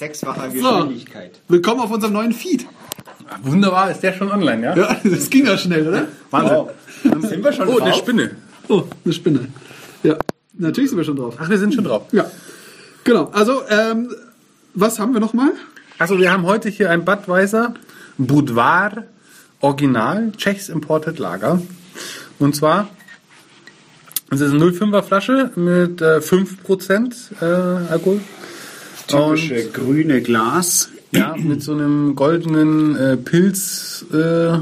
sechsfacher Geschwindigkeit. Willkommen auf unserem neuen Feed. Wunderbar, ist der schon online, ja? Ja, das ging ja schnell, oder? Wahnsinn. Wow. Sind wir schon Oh, eine drauf? Spinne. Oh, eine Spinne. Ja, natürlich sind wir schon drauf. Ach, wir sind schon drauf. Ja, genau. Also, ähm, was haben wir nochmal? Also wir haben heute hier ein Budweiser Boudoir Original Czechs Imported Lager. Und zwar es ist eine 0,5er Flasche mit äh, 5% äh, Alkohol. Typische grüne Glas. Ja, mit so einem goldenen äh, Pilz äh,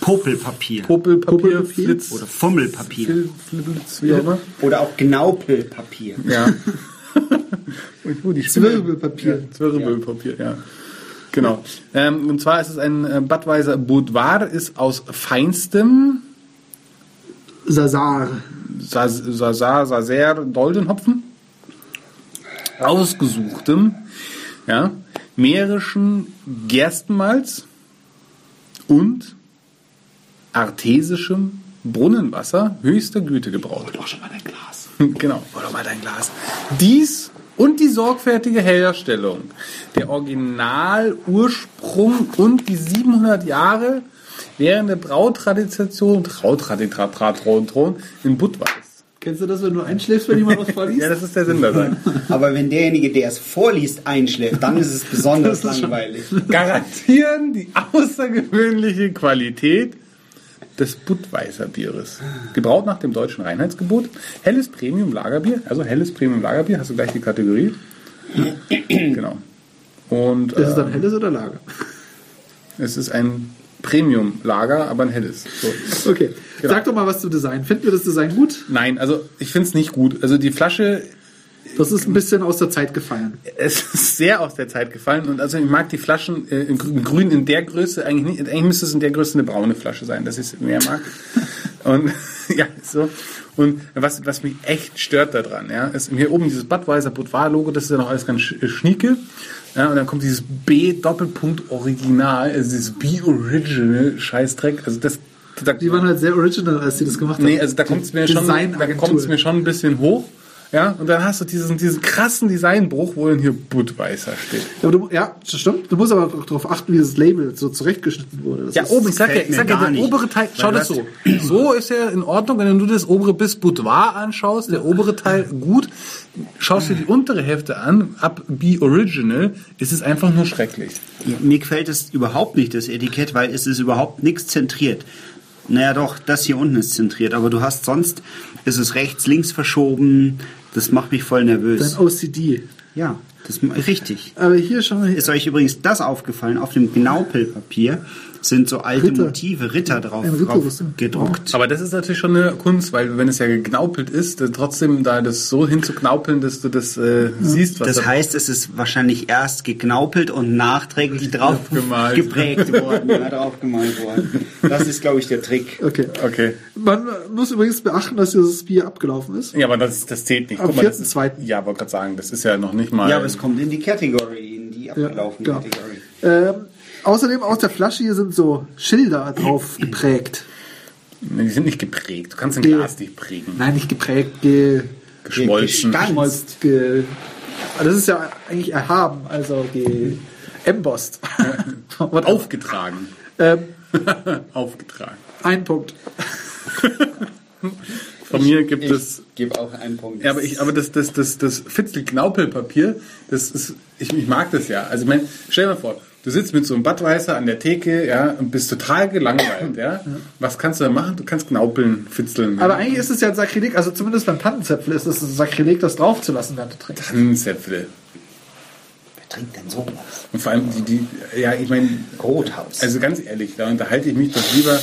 Popelpapier. Popelpapier, Popelpapier? Flitz, Oder Fummelpapier. Fil- Flitz, wie auch immer. Oder auch Gnaupelpapier. Ja. Die Spinne. Zwirbelpapier. Zwirbelpapier, ja. Genau. Ähm, und zwar ist es ein äh, Budweiser Boudoir, ist aus feinstem Sazar. Sasar, Saser, Doldenhopfen, ausgesuchtem, ja, mährischen Gerstenmalz und artesischem Brunnenwasser höchster Güte gebraut. Auch schon mal dein Glas. Genau, hol doch mal dein Glas. Dies und die sorgfältige Herstellung, der Originalursprung und die 700 Jahre währende Brautradition, Trautradition in Budweis. Kennst du das, wenn du einschläfst, wenn jemand was vorliest? Ja, das ist der Sinn dabei. Aber wenn derjenige, der es vorliest, einschläft, dann ist es besonders langweilig. Garantieren die außergewöhnliche Qualität des Budweiser Bieres. Gebraut nach dem deutschen Reinheitsgebot. Helles Premium Lagerbier, also helles Premium Lagerbier, hast du gleich die Kategorie. genau. Und ist es dann helles oder Lager? es ist ein Premium Lager, aber ein helles. So. Okay. Genau. Sag doch mal was zum Design. Finden wir das Design gut? Nein, also ich finde es nicht gut. Also die Flasche Das ist ein bisschen aus der Zeit gefallen. es ist sehr aus der Zeit gefallen und also ich mag die Flaschen äh, in grün- in der Größe eigentlich nicht. Eigentlich müsste es in der Größe eine braune Flasche sein, dass ich es mehr mag. und ja, so. Und was, was mich echt stört daran, ja, ist hier oben dieses Budweiser Boudoir Logo, das ist ja noch alles ganz sch- schnieke. Ja, und dann kommt dieses B Doppelpunkt Original, also dieses B Original Scheißdreck. Also das, da, Die waren halt sehr original, als sie das gemacht haben. Nee, also da kommt es mir, schon- da Designagentur. kommt's mir schon ein bisschen hoch. Ja, und dann hast du diesen, diesen krassen Designbruch, wo dann hier Budweiser steht. Ja, du, ja, das stimmt. Du musst aber auch darauf achten, wie das Label so zurechtgeschnitten wurde. Das Ja, ist- oben, ich sag ja, gefällt ich sag ja, der nicht. obere Teil, schau das- so. So ist ja in Ordnung, wenn du das obere bis Boudoir anschaust, der obere Teil gut. Schaust dir die untere Hälfte an, ab Be Original, ist es einfach nur schrecklich. Ja, mir gefällt es überhaupt nicht, das Etikett, weil es ist überhaupt nichts zentriert. Naja, doch, das hier unten ist zentriert, aber du hast sonst, ist es rechts, links verschoben. Das macht mich voll nervös. Dein OCD. Ja, das ist richtig. Aber hier schon. Ist euch übrigens das aufgefallen? Auf dem Gnaupelpapier sind so alte Ritter. Motive, Ritter drauf, drauf gedruckt. Aber das ist natürlich schon eine Kunst, weil wenn es ja geknaupelt ist, dann trotzdem da das so hinzuknaupeln, dass du das äh, siehst, was Das da heißt, es ist wahrscheinlich erst geknaupelt und nachträglich drauf Gemalt. geprägt worden, ja, draufgemalt worden. Das ist, glaube ich, der Trick. Okay. Okay. Man muss übrigens beachten, dass dieses Bier abgelaufen ist. Ja, aber das, das zählt nicht. Am Guck mal, das ist- 4.2.. Ja, wollte gerade sagen, das ist ja noch nicht mal. Ja, aber es kommt in die Kategorie, in die abgelaufene genau. Kategorie. Ähm, außerdem auf der Flasche hier sind so Schilder drauf geprägt. Nee, die sind nicht geprägt. Du kannst ein Ge- Glas nicht prägen. Nein, nicht geprägt, ge Geschmolzen. Gestanzt. geschmolzt, ge das ist ja eigentlich erhaben, also ge embossed. Aufgetragen. ähm, Aufgetragen. ein Punkt. Von mir gibt es. gebe auch einen Punkt. Ja, aber ich, aber das, das, das, das Fitzel-Knaupelpapier, das ist, ich, ich mag das ja. Also, ich mein, stell dir mal vor, du sitzt mit so einem Badweißer an der Theke, ja, und bist total gelangweilt, ja. Was kannst du da machen? Du kannst knaupeln, fitzeln. Aber eigentlich ist es ja ein Sakrileg, also zumindest beim Tannenzäpfel ist es ein Sakrileg, das draufzulassen, während du trinkst. Tannenzäpfle. Wer trinkt denn sowas? Und vor allem die, die, ja, ich meine, Rothaus. also ganz ehrlich, da unterhalte ich mich doch lieber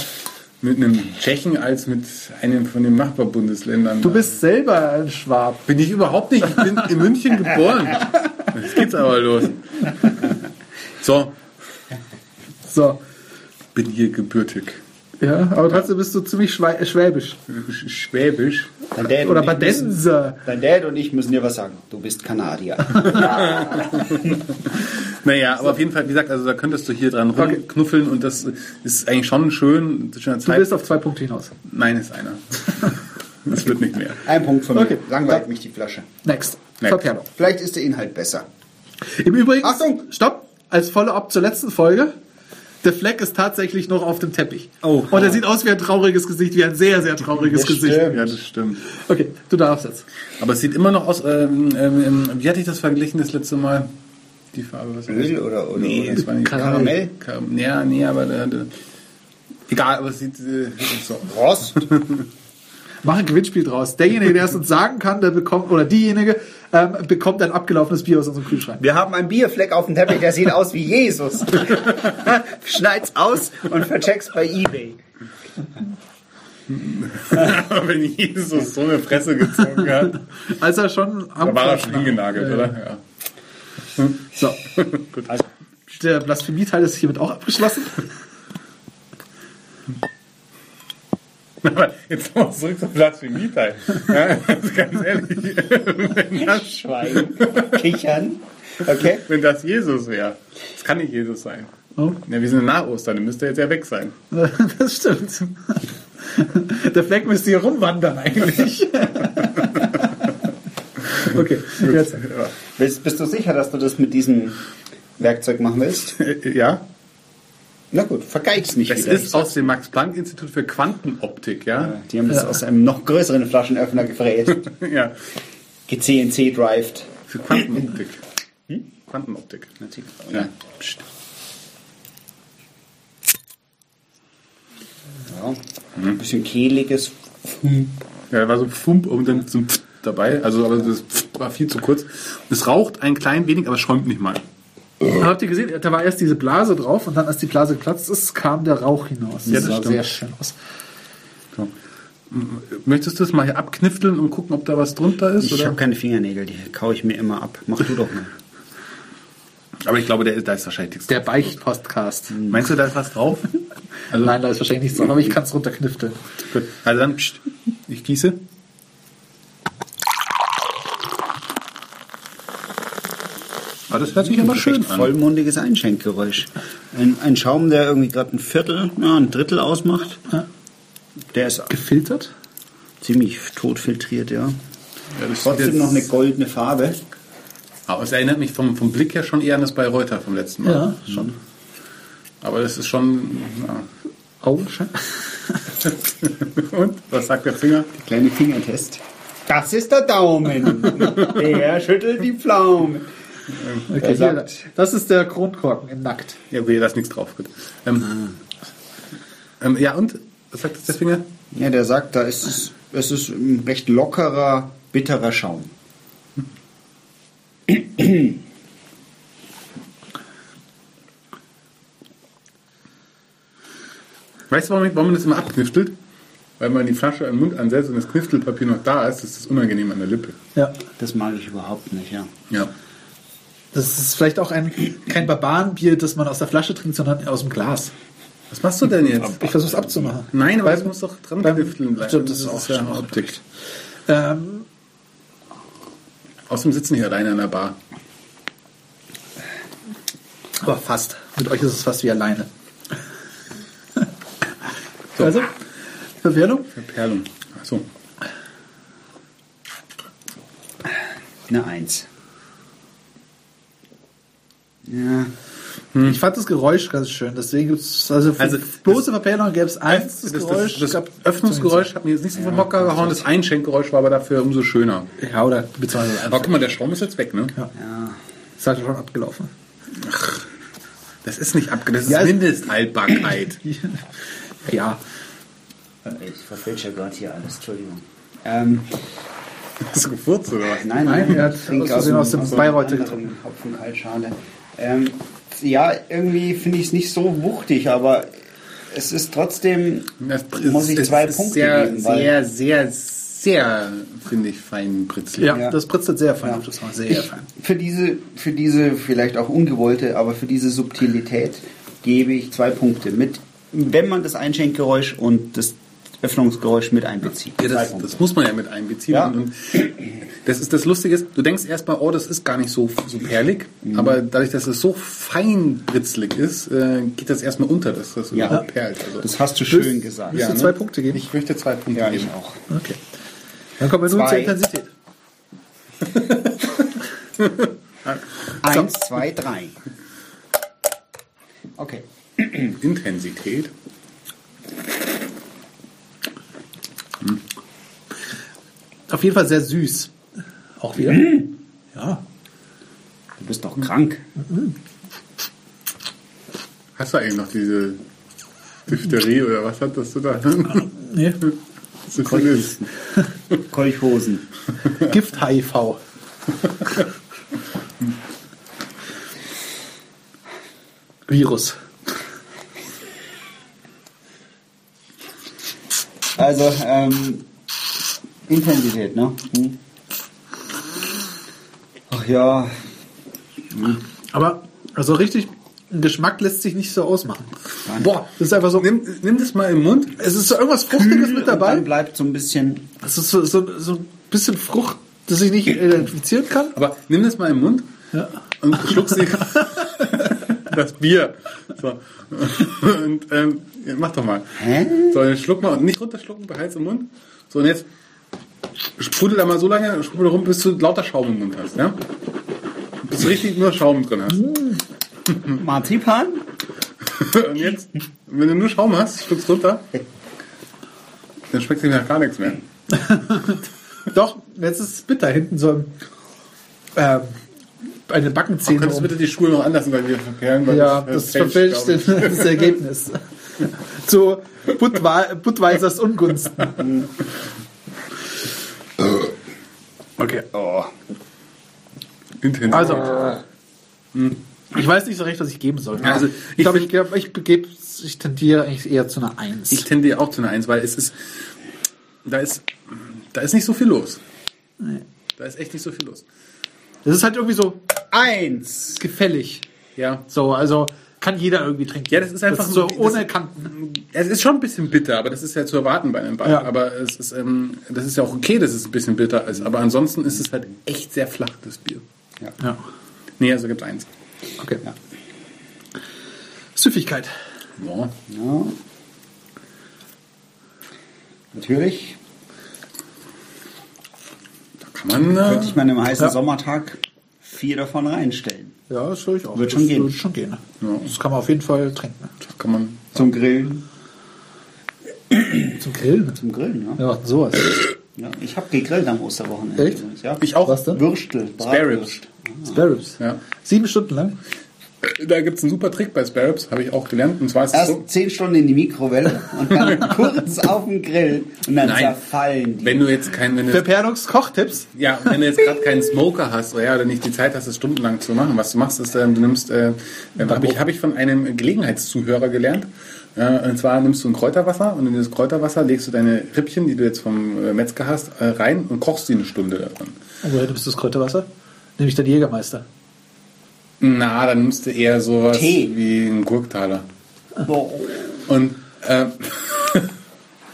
mit einem Tschechen als mit einem von den Nachbarbundesländern. Du bist selber ein Schwab. Bin ich überhaupt nicht. Ich bin in München geboren. Jetzt geht's aber los. So, So. bin hier gebürtig. Ja, aber trotzdem bist du ziemlich äh, schwäbisch. Sch- Schwäbisch. Dein Dad Oder und ich müssen- Badenser. Dein Dad und ich müssen dir was sagen. Du bist Kanadier. Naja, aber auf jeden Fall, wie gesagt, also da könntest du hier dran Okay. rumknuffeln und das ist eigentlich schon schön. Das ist schon eine Du bist auf zwei Punkte hinaus. Nein, ist einer. Das wird nicht mehr. Ein Punkt von mir. Okay. Langweilt mich die Flasche. Next. Next. Vielleicht ist der Inhalt besser. Im Übrigen, Achtung! stopp, als Follow-up zur letzten Folge. Der Fleck ist tatsächlich noch auf dem Teppich. Oh. Und er sieht aus wie ein trauriges Gesicht, wie ein sehr, sehr trauriges Das Gesicht. stimmt. Ja, das stimmt. Okay, du darfst jetzt. Aber es sieht immer noch aus, ähm, ähm, wie hatte ich das verglichen das letzte Mal? Die Farbe, was? Öl oder, oder, Nee, oder das war nicht Karamell? Karam ja, nee, aber der, der, egal, aber es sieht äh, so. Rost? Mach ein Gewinnspiel draus. Derjenige, der es uns sagen kann, der bekommt, oder diejenige, ähm, bekommt ein abgelaufenes Bier aus unserem Kühlschrank. Wir haben einen Bierfleck auf dem Teppich, der sieht aus wie Jesus. Schneid's aus und vercheck's bei Ebay. Wenn Jesus so eine Fresse gezogen hat, Als er schon am da war er schon hingenagelt, Ja, oder? ja. Ja. So, Gut. der Blasphemie-Teil ist hiermit auch abgeschlossen. Aber jetzt nochmal zurück zum Blasphemie-Teil. Ja, also ganz ehrlich, wenn das, Schwein. Kichern. Okay. wenn das Jesus wäre, das kann nicht Jesus sein. Oh. Ja, wir sind nach Ostern, dann müsste er jetzt ja weg sein. Das stimmt. Der Fleck müsste hier rumwandern eigentlich. Okay, jetzt. Bist, bist du sicher, dass du das mit diesem Werkzeug machen willst? Ja, Na gut, vergeig's nicht das wieder. ist aus dem Max-Planck-Institut für Quantenoptik, ja? Die haben das aus einem noch größeren Flaschenöffner gefräst. Ja, GCNC-drived. für Quantenoptik. Quantenoptik. Ja. Psst. Ja. Ein bisschen kehliges. Ja, da war so ein Fump und dann so ein Pft dabei. Also, aber das Pft war viel zu kurz. Es raucht ein klein wenig, aber es schäumt nicht mal. Habt ihr gesehen, da war erst diese Blase drauf und dann, als die Blase geplatzt ist, kam der Rauch hinaus. Ja, das sah stimmt. sehr schön aus. So. Möchtest du es mal hier abknifteln und gucken, ob da was drunter ist? Ich habe keine Fingernägel, die kaue ich mir immer ab. Mach du doch mal. Aber ich glaube, der, da ist wahrscheinlich nichts Der drauf. Beichtpostcast. Meinst du, da ist was drauf? Also, Nein, da ist wahrscheinlich nichts drauf, aber ich kann es runterknifteln. Gut. Also dann, pst, ich gieße. Ah, das hört sich aber schön an. vollmundiges Einschenkgeräusch. Ein, ein Schaum, der irgendwie gerade ein Viertel, ja, ein Drittel ausmacht. Der ist Gefiltert? ziemlich tot filtriert, ja. Ja, das Trotzdem noch eine goldene Farbe. Aber es erinnert mich vom, vom Blick her schon eher an das Bayreuther vom letzten Mal. Ja, schon. Aber es ist schon. Ja. Augenschein. Und? Was sagt der Finger? Kleine Fingertest. Das ist der Daumen. der schüttelt die Pflaume. Okay, Er hier, das ist der Kronkorken in Nackt. Ja, okay, da ist nichts drauf. Gut. Ähm, ähm, ja, und? Was sagt jetzt der Finger? Ja, der sagt, da ist es, es ist ein recht lockerer, bitterer Schaum. Weißt du, warum, ich- warum man das immer abkniftelt? Weil man die Flasche an den Mund ansetzt und das Kniftelpapier noch da ist, ist das unangenehm an der Lippe. Ja. Das mag ich überhaupt nicht, ja. Ja. Das ist vielleicht auch ein, kein Barbarenbier, das man aus der Flasche trinkt, sondern aus dem Glas. Was machst du denn jetzt? Ich versuche es abzumachen. Nein, aber das muss doch dran beim- knifteln bleiben. Stimmt, das ist auch ja Optik. Ähm, Außerdem sitzen hier alleine an der Bar. aber fast. Mit euch ist es fast wie alleine. Also, Verwählung? Verperlung. Achso. Eine Eins. Ja, Ich fand das Geräusch ganz schön, deswegen gibt es, also Also, bloße Verperlung gäbe es eins, das, Das, das, Geräusch. das, gab- Öffnungsgeräusch hat mir jetzt nicht so vom Hocker gehauen. Das Einschenkgeräusch war aber dafür umso schöner. Ja, oder beziehungsweise Aber guck mal, der Strom ist jetzt weg, ne? Ja. Ist halt schon abgelaufen. Das ist nicht abge... Das ist Ja, es- Mindesthaltbarkeit. Ja. ich verfälsche gerade hier alles, Entschuldigung. Ähm, Hast du gefurzt oder was? nein, Nein, er hat aus Versehen aus dem Bayreuther anderen Hopfenkaltschale. Ähm, ja, irgendwie finde ich es nicht so wuchtig, aber es ist trotzdem, Das muss ich zwei ist Punkte sehr, geben, weil sehr, sehr, sehr, finde ich, fein britzlig. Ja, Ja. das britzelt sehr fein Ja. auf, das war sehr ich, fein. für diese, für diese vielleicht auch ungewollte, aber für diese Subtilität gebe ich zwei Punkte mit, wenn man das Einschenkgeräusch und das Öffnungsgeräusch mit einbezieht. Ja, das, das muss man ja mit einbeziehen. Ja. Und das ist das Lustige ist, du denkst erstmal, oh, das ist gar nicht so, so perlig, Mhm. aber dadurch, dass es so fein britzlig ist, äh, geht das erstmal unter, dass das Ja. überhaupt perlt. Also, Das hast du schön gesagt. Willst du ne? zwei Punkte geben? Ich möchte zwei Punkte Ja, geben. auch. Okay. Dann kommen wir nun zur Intensität. Eins, zwei, drei. Okay. Intensität. Auf jeden Fall sehr süß. Auch wieder. Ja. Du bist doch krank. Hast du eigentlich noch diese Diphtherie oder was hattest du da? Nee. Syphilis. Kolchhosen. Gift-HIV. Virus. Also, ähm, Intensität, ne? Hm. Ach ja, Aber also richtig, ein Geschmack lässt sich nicht so ausmachen. Boah, das ist einfach so. Nimm, nimm das mal im Mund. Es ist so irgendwas Fruchtiges mit und dann dabei. bleibt so ein bisschen. Es ist so, so, so ein bisschen Frucht, das ich nicht identifizieren kann. Aber nimm das mal im Mund Ja. und schluck sie. das Bier. So. Und ähm, mach doch mal. Hä? So, jetzt schluck mal und nicht runterschlucken, behalt im Mund. So, und jetzt sprudel da mal so lange, sprudel rum, bis du lauter Schaum im Mund hast, ja? Bis du richtig nur Schaum drin hast. Marzipan? Und jetzt, wenn du nur Schaum hast, schluckst runter, dann schmeckt dir nach gar nichts mehr. Doch, jetzt ist es bitter. Hinten so ein, ähm, eine Backenzähne. könntest du bitte die Schuhe noch anders bei dir verkehren? Weil Ja, das, das fälscht, verfälscht das Ergebnis. Zu Budweisers Ungunsten. Okay. Oh. Intensiv. Also, ich weiß nicht so recht, was ich geben soll. Also, ich ich glaube, ich, glaub, ich, begeb, ich tendiere eigentlich eher zu einer 1. Ich tendiere auch zu einer Eins, weil es ist, da ist, da ist nicht so viel los. Da ist echt nicht so viel los. das ist halt irgendwie so Eins. gefällig. Ja. So, also kann jeder irgendwie trinken. Ja, das ist einfach so das- ohne Kanten. Es ist schon ein bisschen bitter, aber das ist ja zu erwarten bei einem Ball. Ja. Aber es ist, ähm, das ist ja auch okay, dass es ein bisschen bitter ist. Aber ansonsten ist es halt echt sehr flach, das Bier. Ja, Nee, also gibt eins. okay. Süffigkeit. Ja. Ja. Natürlich. Da kann man. Äh, Könnte ich mal an einem heißen Ja. Sommertag vier davon reinstellen. Ja, das würde ich auch. Wird das schon gehen. Würde schon gehen. Ja. Das kann man auf jeden Fall trinken. da kann man. Zum Grillen. Zum Grillen. Zum Grillen, ja. Ja, sowas. ja ich habe gegrillt am Osterwochenende. Echt? Ja. Ich auch. Was denn? Würstel. Spare Ribs. Bratwurst. Sparrows. Ja. Sieben Stunden lang. Da gibt es einen super Trick bei Sparrows, habe ich auch gelernt. Und zwar ist Erst so. zehn Stunden in die Mikrowelle und dann kurz auf den Grill und dann Nein. zerfallen die. Wenn du jetzt kein, wenn du Verpernungs Kochtipps. Ja, wenn du jetzt gerade keinen Smoker hast oder, ja, oder nicht die Zeit hast, es stundenlang zu machen, was du machst, ist, ähm, du nimmst, äh, äh, habe ich, hab ich von einem Gelegenheitszuhörer gelernt. Äh, und zwar nimmst du ein Kräuterwasser und in dieses Kräuterwasser legst du deine Rippchen, die du jetzt vom äh, Metzger hast, äh, rein und kochst sie eine Stunde davon. Und woher nimmst du das Kräuterwasser? Nämlich den Jägermeister. Na, dann nimmst du eher sowas Tee. wie einen Gurktaler. Boah. Und äh,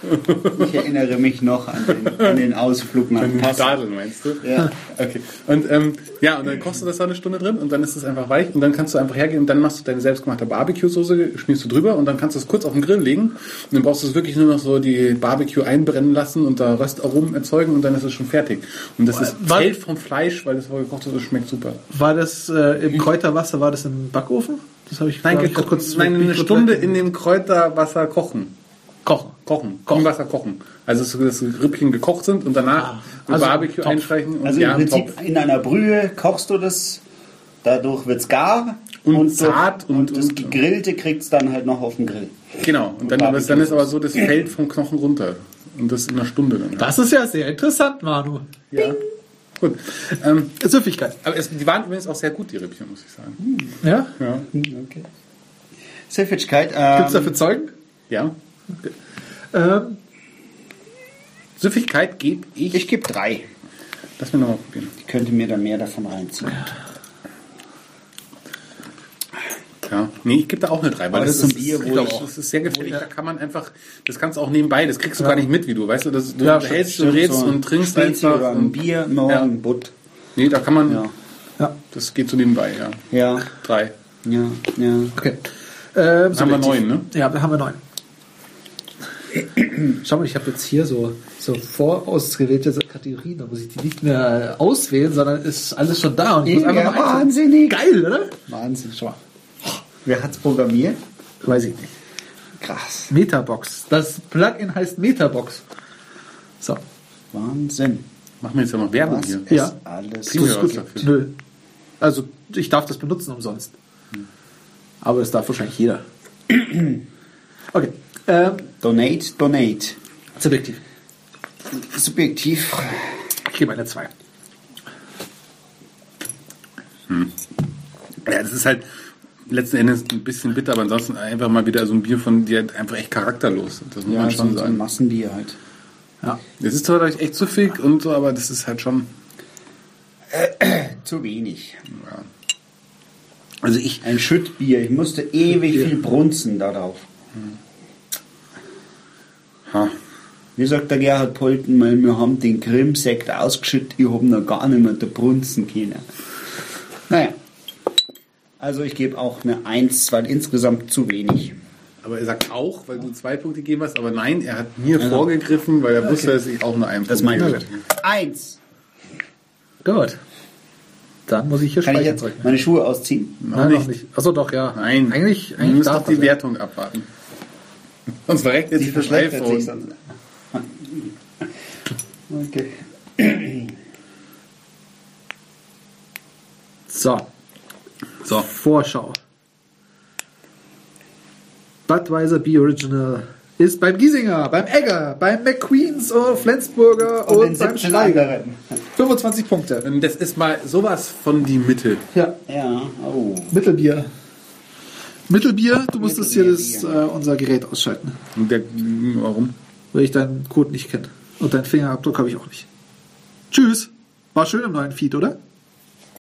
Ich erinnere mich noch an den, an den Ausflug nach Passau. Stadel meinst du? Ja. Okay. Und ähm, ja, und dann kochst du das da eine Stunde drin und dann ist es einfach weich und dann kannst du einfach hergehen und dann machst du deine selbstgemachte Barbecue-Soße, schmierst du drüber und dann kannst du es kurz auf den Grill legen und dann brauchst du es wirklich nur noch so die Barbecue einbrennen lassen und da Röstaromen erzeugen und dann ist es schon fertig. Und das ist fällt vom Fleisch, weil das vorher gekocht ist, das schmeckt super. War das äh, im Kräuterwasser, war das im Backofen? Das habe ich, Nein, ich, kurz nein eine Stunde in dem Kräuterwasser kochen. Kochen. Kochen. Im Wasser kochen. Also so, dass Rippchen gekocht sind und danach mit also Barbecue Topf. einstreichen und Also ja, im Prinzip Topf. in einer Brühe kochst du das, dadurch wird's gar Und durch- zart und- und das und- Gegrillte kriegt's dann halt noch auf den Grill. Genau, und dann, aber, dann ist aber so, das fällt vom Knochen runter. Und das in einer Stunde dann. Das ist ja sehr interessant, Manu. Ja. Gut. Ähm, Süffigkeit. aber es, die waren übrigens auch sehr gut, die Rippchen, muss ich sagen. Ja? Ja. Okay. Süffigkeit. Gibt Ähm, es dafür Zeugen? ja. Ähm, Süffigkeit gebe ich. ich gebe drei. Lass mich nochmal probieren. Ich könnte mir da mehr davon reinziehen. Ja. Nee, ich gebe da auch eine 3, weil Aber das, das ist ein Bier, ich wo ich- auch, das ist sehr gefährlich. Da kann man einfach, das kannst du auch nebenbei, das kriegst du gar nicht mit, wie du, weißt du, das, du Ja, hältst, du Stimmt, redst so und trinkst einfach. Oder ein und, Bier, morgen Ja. ein Butt. nee, da kann man, Ja. ja, das geht so nebenbei, ja. Ja, Drei. ja, ja. okay. Ähm, Dann haben wir neun, ne? Ja, da haben wir neun. Schau mal, ich habe jetzt hier so, so vorausgewählte Kategorien. Da muss ich die nicht mehr äh, auswählen, sondern ist alles schon da. Und ich muss Ja, einfach mal wahnsinnig. Geil, oder? Wahnsinn. Schau mal. Wer hat's programmiert? Weiß ich nicht. Krass. Metabox. Das Plugin heißt Metabox. So. Wahnsinn. Machen wir jetzt ja mal Werbung Was hier. ist Ja. alles gut. Nö. Also, ich darf das benutzen umsonst. Aber das darf wahrscheinlich jeder. Okay. Ähm, Donate, donate. subjektiv. Subjektiv. Ich gebe eine 2. Ja, das ist halt letzten Endes ein bisschen bitter, aber ansonsten einfach mal wieder so ein Bier von dir einfach echt charakterlos. Das muss Ja, man schon ein, so ein sagen. Massenbier halt. Ja. Es ist zwar echt süffig und so, aber das ist halt schon. Zu wenig. Ja. Also ich, Ein Schüttbier. Ich musste ewig viel brunzen darauf. Ha, Wie sagt der Gerhard Polten mal, wir haben den Grimm-Sekt ausgeschüttet, ich habe noch gar nicht mehr da brunzen können. Naja. Also ich gebe auch eine 1, weil insgesamt zu wenig. aber er sagt auch, weil du zwei Punkte gegeben hast, aber nein, er hat mir vorgegriffen, weil er wusste, dass ich auch nur einen Das Punkt meine gebe. ich. Eins. Gut. Dann muss ich hier Kann ich speichern jetzt meine Schuhe ausziehen? Nein, noch nicht. Achso, doch, ja. Nein, Eigentlich, du eigentlich musst darf doch die das. Wertung abwarten. Sonst Die sich das iPhone. Okay. So, So, Vorschau. Budweiser B Original ist beim Giesinger, beim Egger, beim McQueens, und Flensburger und, Und beim 17 Steiger. anderen. 25 Punkte. und das ist mal sowas von die Mitte. Ja, Ja, oh. Mittelbier. Mittelbier, du musstest hier das, äh, unser Gerät ausschalten, Und der, warum? weil ich deinen Code nicht kenne. Und deinen Fingerabdruck habe ich auch nicht. Tschüss. War schön im neuen Feed, oder?